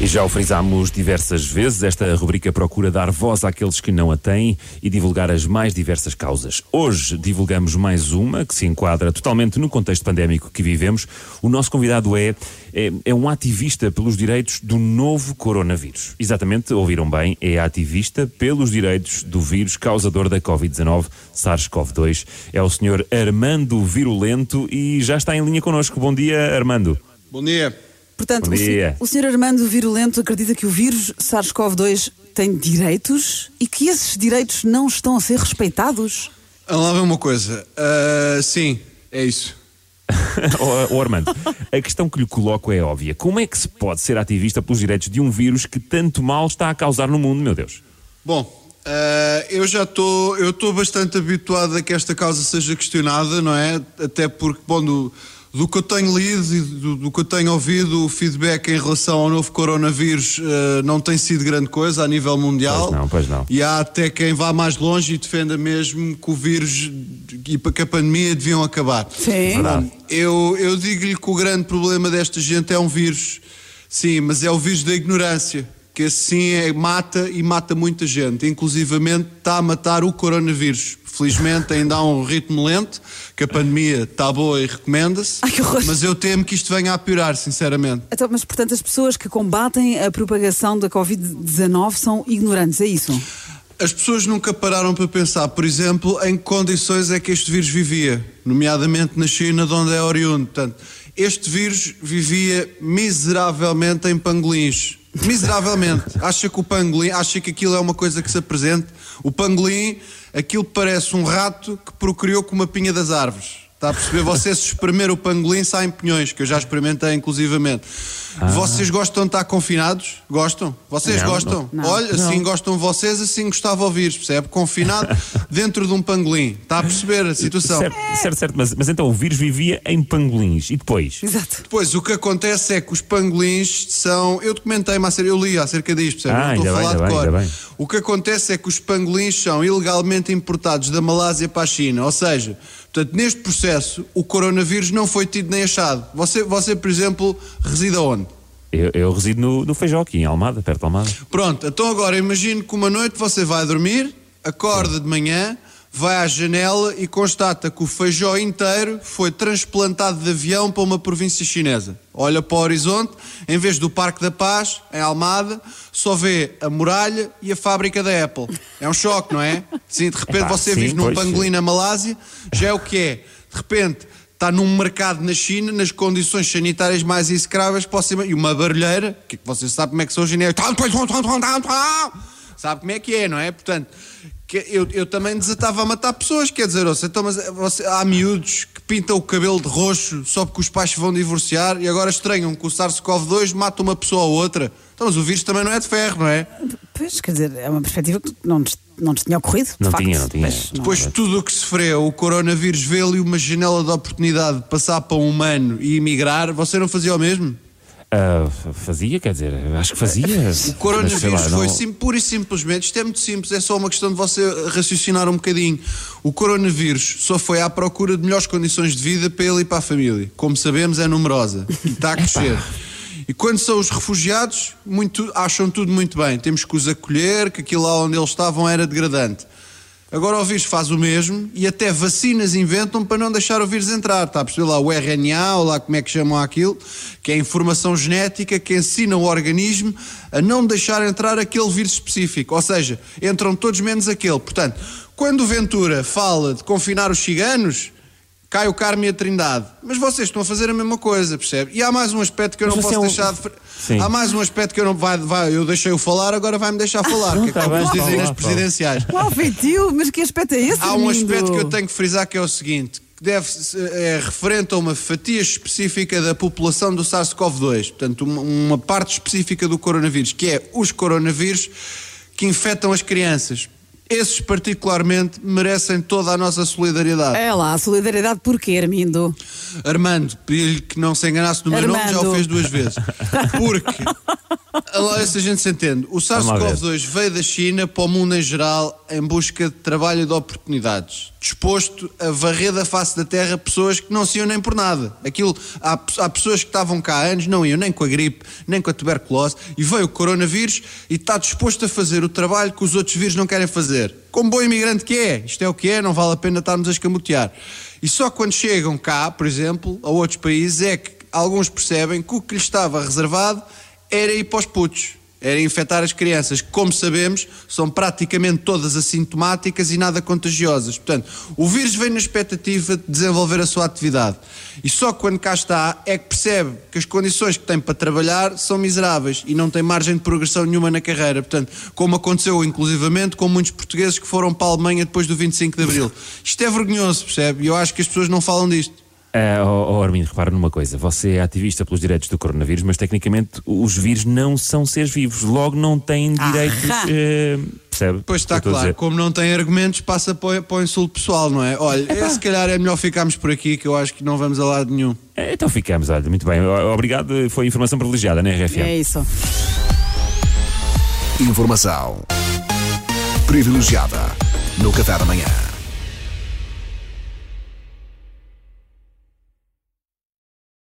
E já o frisámos diversas vezes, esta rubrica procura dar voz àqueles que não a têm e divulgar as mais diversas causas. Hoje divulgamos mais uma que se enquadra totalmente no contexto pandémico que vivemos. O nosso convidado é, é, é um ativista pelos direitos do novo coronavírus. Exatamente, ouviram bem, é ativista pelos direitos do vírus causador da Covid-19, SARS-CoV-2. É o senhor Armando Virulento e já está em linha connosco. Bom dia, Armando. Bom dia. Portanto, Bom o, se- dia. o Sr. Armando Virulento acredita que o vírus SARS-CoV-2 tem direitos e que esses direitos não estão a ser respeitados? Vamos lá ver uma coisa. Ah, sim, é isso. oh, oh, Armando, a questão que lhe coloco é óbvia. Como é que se pode ser ativista pelos direitos de um vírus que tanto mal está a causar no mundo, meu Deus? Bom, ah, eu já estou eu estou bastante habituado a que esta causa seja questionada, não é? Até porque, bom, do, do que eu tenho lido e do, do que eu tenho ouvido, o feedback em relação ao novo coronavírus ah, não tem sido grande coisa a nível mundial. Pois não, pois não. E há até quem vá mais longe e defenda mesmo que o vírus e que a pandemia deviam acabar. Sim. Verdade. Eu, eu digo-lhe que o grande problema desta gente é um vírus. Sim, mas é o vírus da ignorância. Que assim é, mata e mata muita gente. Inclusivamente está a matar o coronavírus. Felizmente ainda há um ritmo lento, que a pandemia está boa e recomenda-se. Mas eu temo que isto venha a piorar, sinceramente. Então, mas, portanto, as pessoas que combatem a propagação da Covid-19 são ignorantes, é isso? As pessoas nunca pararam para pensar, por exemplo, em que condições é que este vírus vivia, nomeadamente na China, de onde é oriundo. Portanto, este vírus vivia miseravelmente em pangolins. Miseravelmente. Acha que o pangolim, acha que aquilo é uma coisa que se apresente? O pangolim, aquilo parece um rato que procriou com uma pinha das árvores. Está a perceber? Você se espremer o pangolim saem pinhões, que eu já experimentei inclusivamente. Vocês gostam de estar confinados? Gostam? Vocês Não, gostam? não. Olha, assim gostam vocês, assim gostava de ouvir, percebe? Confinado dentro de um pangolim. Está a perceber a situação? Certo, certo, certo, mas, mas então o vírus vivia em pangolins e depois? Exato. Depois, o que acontece é que os pangolins são. Eu documentei-me acerca, eu li acerca disto, percebe? Ah, não estou a ainda bem, falar de cor. bem. O que acontece é que os pangolins são ilegalmente importados da Malásia para a China. Ou seja, portanto, neste processo, o coronavírus não foi tido nem achado. Você, você por exemplo, reside aonde? Eu, eu resido no, no Feijó, aqui em Almada, perto de Almada. Pronto, então agora imagine que uma noite você vai dormir, acorda de manhã, vai à janela e constata que o feijó inteiro foi transplantado de avião para uma província chinesa. Olha para o horizonte, em vez do Parque da Paz, em Almada, só vê a muralha e a fábrica da Apple. É um choque, não é? Sim, de repente Epá, você sim, vive num pangolim na Malásia, já é o que é. De repente está num mercado na China, nas condições sanitárias mais execráveis você... E uma barulheira, que você sabe como é que são os chineses. Sabe como é que é, não é? Portanto, que eu, eu também desatava a matar pessoas, quer dizer, ouça, então, mas você, há miúdos que pintam o cabelo de roxo só porque os pais se vão divorciar e agora estranham que o SARS-CoV-2 mata uma pessoa ou outra. Então, mas o vírus também não é de ferro, não é? Pois, quer dizer, é uma perspectiva que não nos, não nos tinha ocorrido. de Não facto. tinha, não tinha. Mas Depois tudo o que se freia, o coronavírus vê ali uma janela de oportunidade de passar para um humano e emigrar, você não fazia o mesmo? Ah, fazia, quer dizer, acho que fazia. O coronavírus Mas, sei lá, foi não- sim, pura e simplesmente, isto é muito simples, é só uma questão de você raciocinar um bocadinho. O coronavírus só foi à procura de melhores condições de vida para ele e para a família. Como sabemos, é numerosa e está a crescer. E quando são os refugiados, muito, acham tudo muito bem. Temos que os acolher, que aquilo lá onde eles estavam era degradante. Agora o vírus faz o mesmo e até vacinas inventam para não deixar o vírus entrar. Está a perceber lá o RNA, ou lá como é que chamam aquilo, que é a informação genética que ensina o organismo a não deixar entrar aquele vírus específico. Ou seja, entram todos menos aquele. Portanto, quando o Ventura fala de confinar os ciganos, cai o Carme e a Trindade. Mas vocês estão a fazer a mesma coisa, percebe? E há mais um aspecto que eu Mas não posso é um- deixar de. Sim. Há mais um aspecto que eu não. Vai, vai, eu deixei-o falar, agora vai-me deixar falar. que é tá como bem, dizem nas presidenciais. Uau, feitio, mas que aspecto é esse? Há um aspecto que eu tenho que frisar que é o seguinte: que deve é referente a uma fatia específica da população do SARS-CoV-2, portanto, uma, uma parte específica do coronavírus, que é os coronavírus que infectam as crianças. Esses, particularmente, merecem toda a nossa solidariedade. É lá, solidariedade porquê, Armindo? Armando, pedi-lhe que não se enganasse no meu nome, já o Armando. fez duas vezes. Porque Se a gente se entende. O SARS-CoV-2 veio da China para o mundo em geral em busca de trabalho e de oportunidades. Disposto a varrer da face da terra pessoas que não se iam nem por nada. Aquilo, há, há pessoas que estavam cá há anos, não iam nem com a gripe, nem com a tuberculose, e veio o coronavírus e está disposto a fazer o trabalho que os outros vírus não querem fazer. Como bom imigrante que é, isto é o que é, não vale a pena estarmos a escamotear. E só quando chegam cá, por exemplo, a outros países, é que alguns percebem que o que lhes estava reservado era ir para os putos, era infectar as crianças, que, como sabemos, são praticamente todas assintomáticas e nada contagiosas. Portanto, o vírus vem na expectativa de desenvolver a sua atividade. E só quando cá está é que percebe que as condições que tem para trabalhar são miseráveis e não tem margem de progressão nenhuma na carreira. Portanto, como aconteceu inclusivamente com muitos portugueses que foram para a Alemanha depois do 25 de Abril. Isto é vergonhoso, percebe? E eu acho que as pessoas não falam disto. Uh, oh, oh Armindo, repara numa coisa: você é ativista pelos direitos do coronavírus, mas tecnicamente os vírus não são seres vivos, logo não têm direitos. Uh, percebe? Pois está claro, como não tem argumentos, passa para, para o insulto pessoal, não é? Olha, é, se calhar é melhor ficarmos por aqui, que eu acho que não vamos a lado nenhum. É, então ficamos, olha, muito bem. Obrigado, foi informação privilegiada, né, RFM? É isso. Informação privilegiada no Café da Manhã.